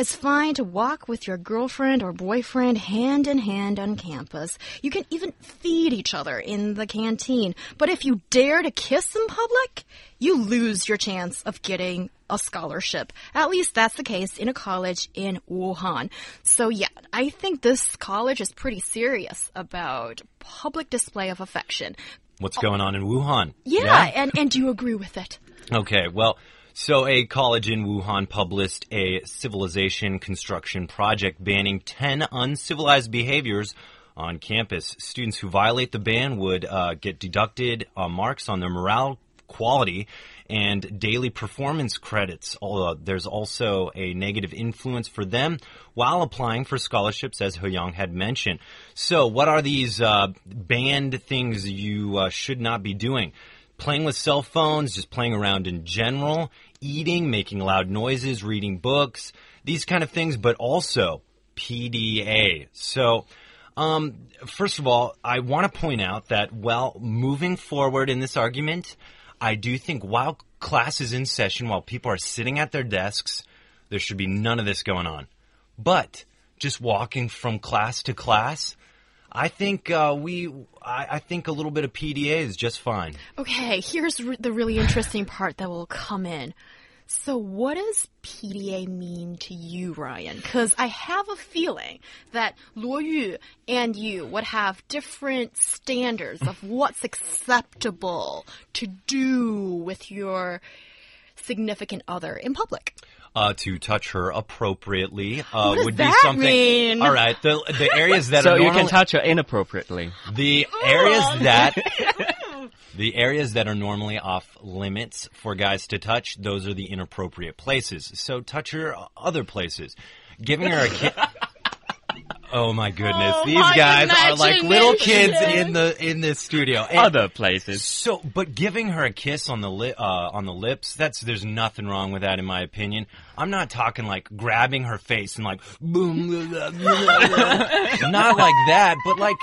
It's fine to walk with your girlfriend or boyfriend hand in hand on campus. You can even feed each other in the canteen. But if you dare to kiss in public, you lose your chance of getting a scholarship. At least that's the case in a college in Wuhan. So yeah, I think this college is pretty serious about public display of affection. What's going on in Wuhan? Yeah, and, and do you agree with it? Okay, well, so a college in Wuhan published a civilization construction project banning 10 uncivilized behaviors on campus. Students who violate the ban would uh, get deducted uh, marks on their morale quality and daily performance credits. Although there's also a negative influence for them while applying for scholarships, as Yang had mentioned. So, what are these uh, banned things you uh, should not be doing? Playing with cell phones, just playing around in general, eating, making loud noises, reading books, these kind of things, but also PDA. So, um, first of all, I want to point out that while moving forward in this argument, I do think while class is in session, while people are sitting at their desks, there should be none of this going on. But just walking from class to class, I think uh, we, I, I, think a little bit of PDA is just fine. Okay, here's re the really interesting part that will come in. So, what does PDA mean to you, Ryan? Because I have a feeling that Luo Yu and you would have different standards of what's acceptable to do with your significant other in public. Uh, to touch her appropriately uh, does would be something. mean? All right, the the areas that so are you can touch her inappropriately. the areas that the areas that are normally off limits for guys to touch, those are the inappropriate places. So touch her other places. Giving her a kiss. Oh my goodness! Oh, These my guys are like little kids in the in this studio. And- Other places. so, but giving her a kiss on the li- uh, on the lips, that's there's nothing wrong with that in my opinion. I'm not talking like grabbing her face and like boom, blah, blah, blah, blah. not like that, but like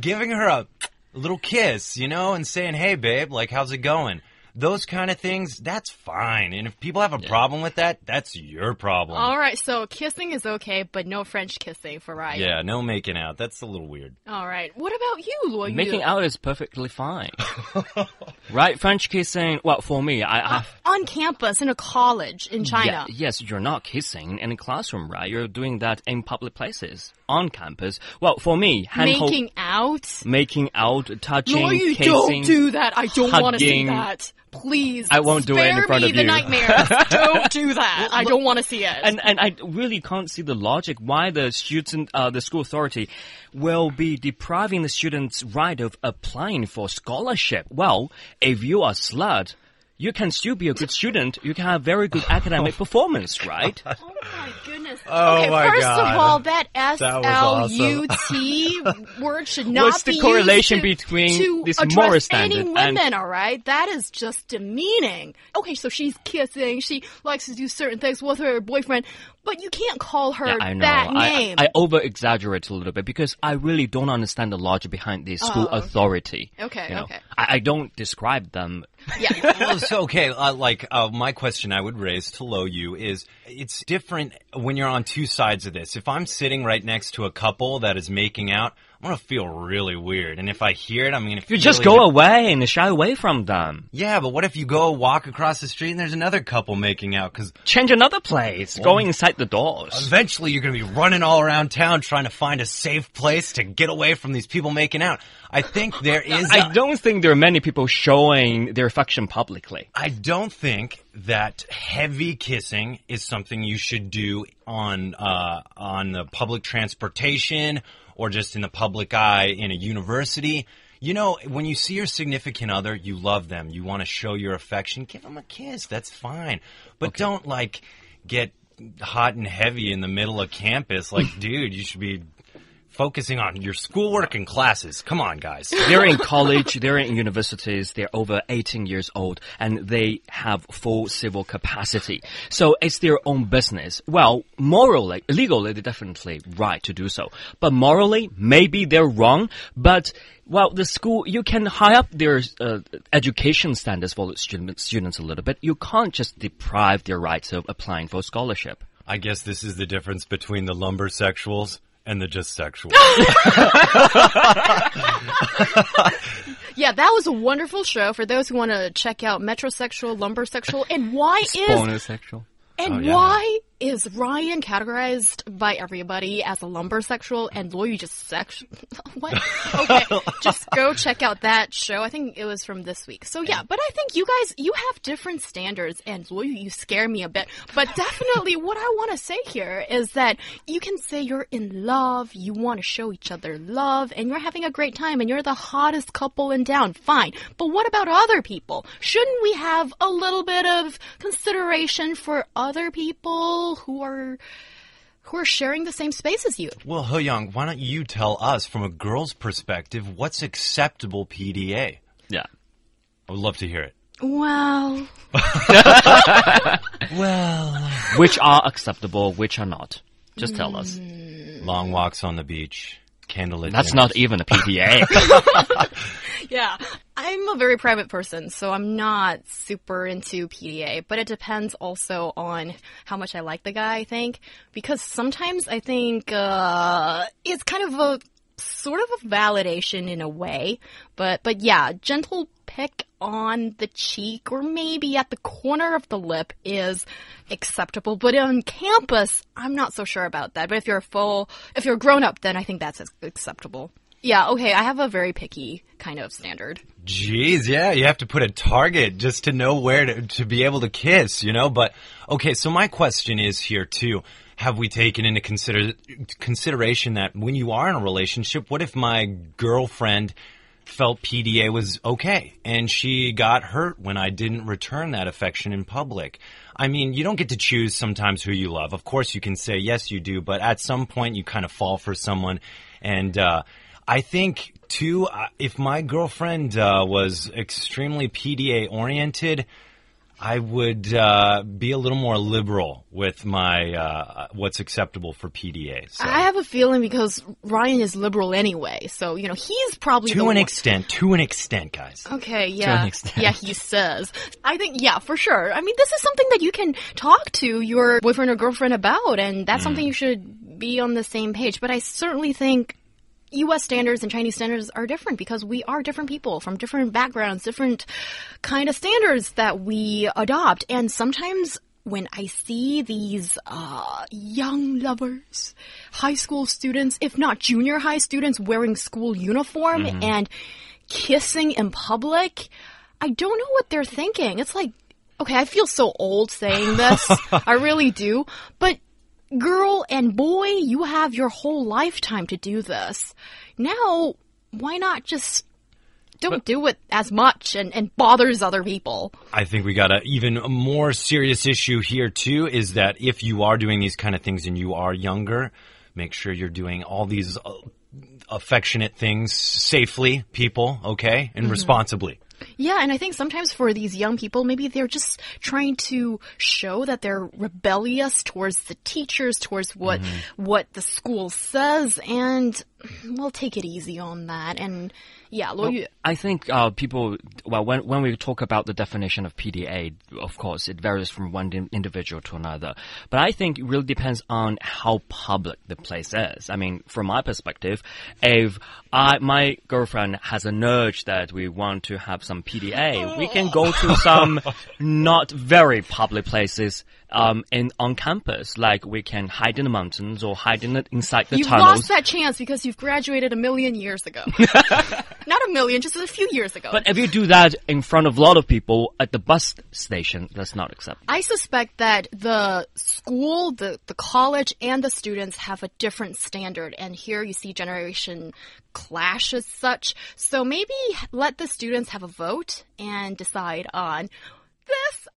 giving her a little kiss, you know, and saying, "Hey, babe, like how's it going?" Those kind of things, that's fine. And if people have a problem with that, that's your problem. All right, so kissing is okay, but no French kissing for Ryan. Yeah, no making out. That's a little weird. All right. What about you, Luo Making out is perfectly fine. right? French kissing, well, for me, I, I on campus in a college in China. Yeah, yes, you're not kissing in a classroom, right? You're doing that in public places, on campus. Well, for me, Making out. making out, touching, Luo Yu, kissing. don't do that. I don't want to see that. Please. I won't do it in spare front me of the you. nightmares. don't do that. I don't want to see it. And and I really can't see the logic why the student, uh, the school authority, will be depriving the students' right of applying for scholarship. Well, if you are slut, you can still be a good student. You can have very good academic performance, right? Oh my goodness. Oh okay, my first God. of all, that S That L was U T word should not be. What's the be correlation used to, between to this address moral any standard and- women, all right? That is just demeaning. Okay, so she's kissing, she likes to do certain things with her boyfriend, but you can't call her Yeah, I know. that I, name. I over exaggerate a little bit because I really don't understand the logic behind the school Oh. authority. Okay, You know, okay. I, I don't describe them. yeah. well, so okay, uh, like uh, my question I would raise to Luo Yu is it's different when you're on two sides of this. If I'm sitting right next to a couple that is making out, I'm gonna feel really weird, and if I hear it, I'm gonna. You just go away and shy away from them. Yeah, but what if you go walk across the street and there's another couple making out? Because Change another place. Go inside the doors. eventually you're gonna be running all around town trying to find a safe place to get away from these people making out. I think there is. I a- don't think there are many people showing their affection publicly. I don't think that heavy kissing is something you should do on uh, on the public transportation or just in the public eye in a university. You know, when you see your significant other, you love them. You want to show your affection. Give them a kiss. That's fine. But don't like get hot and heavy in the middle of campus. Like, dude, you should be focusing on your schoolwork and classes. Come on, guys. they're in college, they're in universities, they're over 18 years old, and they have full civil capacity. So it's their own business. Well, morally, legally, they're definitely right to do so. But morally, maybe they're wrong, but well, the school, you can high up their uh, education standards for student, students a little bit. You can't just deprive their rights of applying for scholarship. I guess this is the difference between the lumbersexuals and the just sexual. Yeah, that was a wonderful show for those who want to check out metrosexual, lumbersexual, and why is Spornosexual. and Oh, yeah. why is Ryan categorized by everybody as a lumbersexual and Luo Yu just sex? what? Okay, just go check out that show. I think it was from this week. So yeah, but I think you guys you have different standards, and Luo Yu, you scare me a bit. But definitely, what I want to say here is that you can say you're in love, you want to show each other love, and you're having a great time, and you're the hottest couple in town. Fine, but what about other people? Shouldn't we have a little bit of consideration for other people who are who are sharing the same space as you? well, He Young, why don't you tell us from a girl's perspective what's acceptable PDA? Yeah. I would love to hear it. Well, Well, Which are acceptable, which are not. Just tell us. long walks on the beach, candlelit. That's dinners. not even a PDA. yeah. I'm a very private person, so I'm not super into PDA, but it depends also on how much I like the guy, I think. Because sometimes I think, uh, it's kind of a, sort of a validation in a way. But, but yeah, gentle pick on the cheek or maybe at the corner of the lip is acceptable. But on campus, I'm not so sure about that. But if you're a full, if you're a grown up, then I think that's acceptable. Yeah, okay, I have a very picky kind of standard. Jeez, yeah, you have to put a target just to know where to, to be able to kiss, you know? But, okay, so my question is here too. Have we taken into consider, consideration that when you are in a relationship, what if my girlfriend felt PDA was okay and she got hurt when I didn't return that affection in public? I mean, you don't get to choose sometimes who you love. Of course, you can say yes, you do, but at some point you kind of fall for someone and, uh, I think too, uh, if my girlfriend uh, was extremely PDA oriented, I would uh, be a little more liberal with my uh, what's acceptable for PDA. So. I have a feeling because Ryan is liberal anyway, so you know he's probably the to an one- extent, to an extent, guys. Okay, yeah, extent. yeah, he says. I think, yeah, for sure. I mean, this is something that you can talk to your boyfriend or girlfriend about, and that's something you should be on the same page. But I certainly think U.S. standards and Chinese standards are different because we are different people from different backgrounds, different kind of standards that we adopt, and sometimes. When I see these uh, young lovers, high school students, if not junior high students, wearing school uniform and kissing in public, I don't know what they're thinking. It's like, okay, I feel so old saying this. I really do. But girl and boy, you have your whole lifetime to do this. Now, why not just don't do it as much and, and bothers other people? I think we got an even more serious issue here too. Is that if you are doing these kind of things and you are younger, make sure you're doing all these uh, affectionate things safely, people, okay, and responsibly. Yeah, and I think sometimes for these young people, maybe they're just trying to show that they're rebellious towards the teachers, towards what mm-hmm. what the school says, and we'll take it easy on that. And yeah, Yu- I think uh, people, well, when, when we talk about the definition of PDA, of course, it varies from one individual to another. But I think it really depends on how public the place is. I mean, from my perspective, if I, my girlfriend has an urge that we want to have some PDA, we can go to some not very public places um, in, on campus. Like we can hide in the mountains or hide in the, inside the You've tunnels. lost that chance because you've graduated a million years ago. Not a million, just a few years ago. But if you do that in front of a lot of people at the bus station, that's not acceptable. I suspect that the school, the, the college, and the students have a different standard. And here you see generation clash as such. So maybe let the students have a vote and decide on this